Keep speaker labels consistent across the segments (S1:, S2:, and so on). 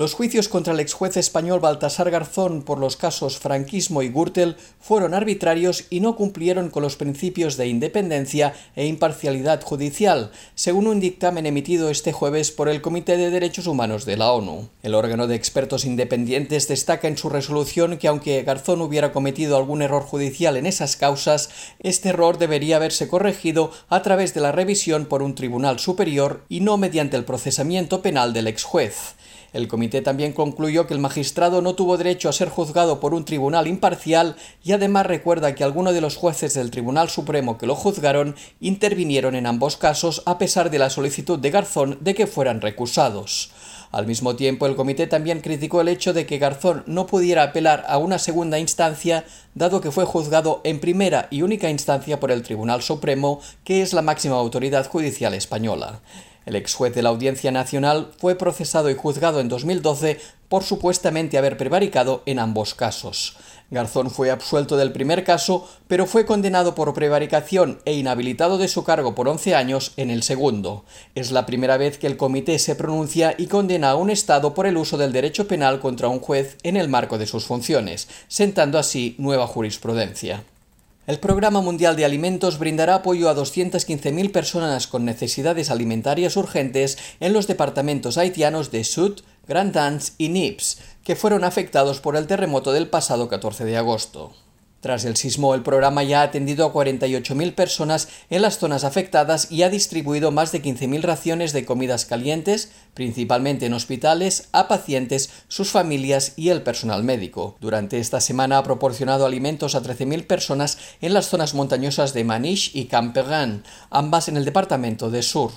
S1: Los juicios contra el ex juez español Baltasar Garzón por los casos franquismo y Gürtel fueron arbitrarios y no cumplieron con los principios de independencia e imparcialidad judicial, según un dictamen emitido este jueves por el Comité de Derechos Humanos de la ONU. El órgano de expertos independientes destaca en su resolución que aunque Garzón hubiera cometido algún error judicial en esas causas, este error debería haberse corregido a través de la revisión por un tribunal superior y no mediante el procesamiento penal del ex juez. El también concluyó que el magistrado no tuvo derecho a ser juzgado por un tribunal imparcial y además recuerda que algunos de los jueces del Tribunal Supremo que lo juzgaron intervinieron en ambos casos a pesar de la solicitud de Garzón de que fueran recusados. Al mismo tiempo, el comité también criticó el hecho de que Garzón no pudiera apelar a una segunda instancia, dado que fue juzgado en primera y única instancia por el Tribunal Supremo, que es la máxima autoridad judicial española. El ex juez de la Audiencia Nacional fue procesado y juzgado en 2012 por supuestamente haber prevaricado en ambos casos. Garzón fue absuelto del primer caso, pero fue condenado por prevaricación e inhabilitado de su cargo por 11 años en el segundo. Es la primera vez que el comité se pronuncia y condena a un Estado por el uso del derecho penal contra un juez en el marco de sus funciones, sentando así nueva jurisprudencia. El Programa Mundial de Alimentos brindará apoyo a 215.000 personas con necesidades alimentarias urgentes en los departamentos haitianos de Sud, Grand Anse y Nips, que fueron afectados por el terremoto del pasado 14 de agosto. Tras el sismo, el programa ya ha atendido a 48.000 personas en las zonas afectadas y ha distribuido más de 15.000 raciones de comidas calientes, principalmente en hospitales, a pacientes, sus familias y el personal médico. Durante esta semana ha proporcionado alimentos a 13.000 personas en las zonas montañosas de Maniche y Camperan, ambas en el departamento de Sur.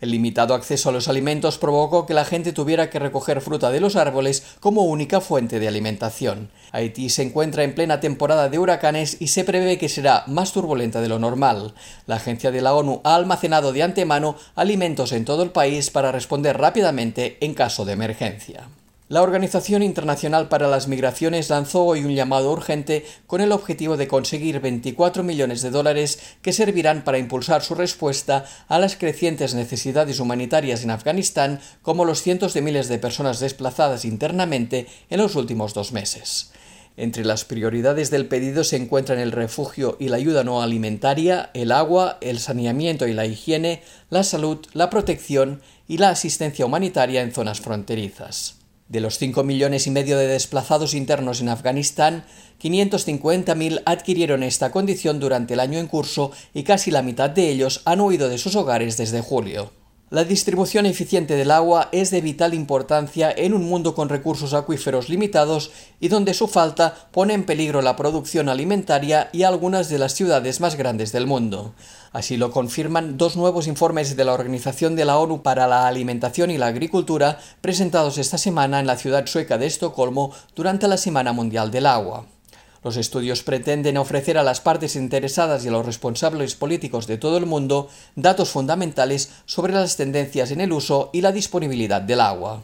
S1: El limitado acceso a los alimentos provocó que la gente tuviera que recoger fruta de los árboles como única fuente de alimentación. Haití se encuentra en plena temporada de huracanes y se prevé que será más turbulenta de lo normal. La agencia de la ONU ha almacenado de antemano alimentos en todo el país para responder rápidamente en caso de emergencia. La Organización Internacional para las Migraciones lanzó hoy un llamado urgente con el objetivo de conseguir 24 millones de dólares que servirán para impulsar su respuesta a las crecientes necesidades humanitarias en Afganistán, como los cientos de miles de personas desplazadas internamente en los últimos dos meses. Entre las prioridades del pedido se encuentran el refugio y la ayuda no alimentaria, el agua, el saneamiento y la higiene, la salud, la protección y la asistencia humanitaria en zonas fronterizas. De los 5 millones y medio de desplazados internos en Afganistán, 550.000 adquirieron esta condición durante el año en curso y casi la mitad de ellos han huido de sus hogares desde julio. La distribución eficiente del agua es de vital importancia en un mundo con recursos acuíferos limitados y donde su falta pone en peligro la producción alimentaria y algunas de las ciudades más grandes del mundo. Así lo confirman dos nuevos informes de la Organización de la ONU para la Alimentación y la Agricultura presentados esta semana en la ciudad sueca de Estocolmo durante la Semana Mundial del Agua. Los estudios pretenden ofrecer a las partes interesadas y a los responsables políticos de todo el mundo datos fundamentales sobre las tendencias en el uso y la disponibilidad del agua.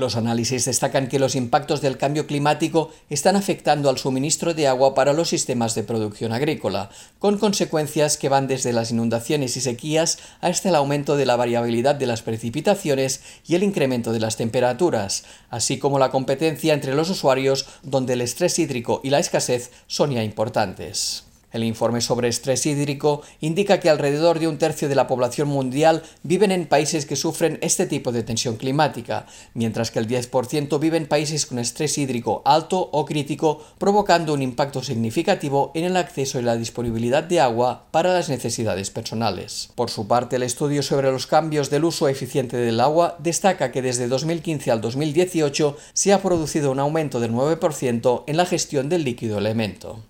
S1: Los análisis destacan que los impactos del cambio climático están afectando al suministro de agua para los sistemas de producción agrícola, con consecuencias que van desde las inundaciones y sequías hasta el aumento de la variabilidad de las precipitaciones y el incremento de las temperaturas, así como la competencia entre los usuarios donde el estrés hídrico y la escasez son ya importantes. El informe sobre estrés hídrico indica que alrededor de un tercio de la población mundial viven en países que sufren este tipo de tensión climática, mientras que el 10% vive en países con estrés hídrico alto o crítico, provocando un impacto significativo en el acceso y la disponibilidad de agua para las necesidades personales. Por su parte, el estudio sobre los cambios del uso eficiente del agua destaca que desde 2015 al 2018 se ha producido un aumento del 9% en la gestión del líquido elemento.